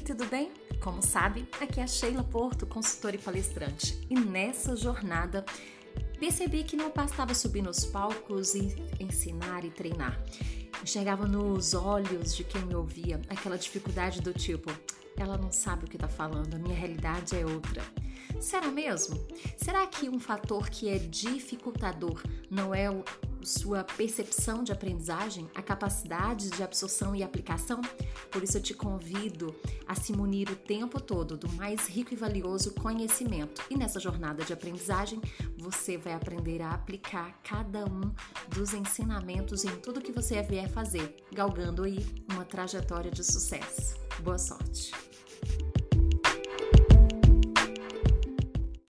tudo bem? Como sabe, aqui é a Sheila Porto, consultora e palestrante. E nessa jornada percebi que não bastava subir nos palcos e ensinar e treinar. Enxergava nos olhos de quem me ouvia aquela dificuldade do tipo: ela não sabe o que está falando, a minha realidade é outra. Será mesmo? Será que um fator que é dificultador não é o sua percepção de aprendizagem, a capacidade de absorção e aplicação. Por isso eu te convido a se munir o tempo todo do mais rico e valioso conhecimento. E nessa jornada de aprendizagem, você vai aprender a aplicar cada um dos ensinamentos em tudo que você vier fazer, galgando aí uma trajetória de sucesso. Boa sorte!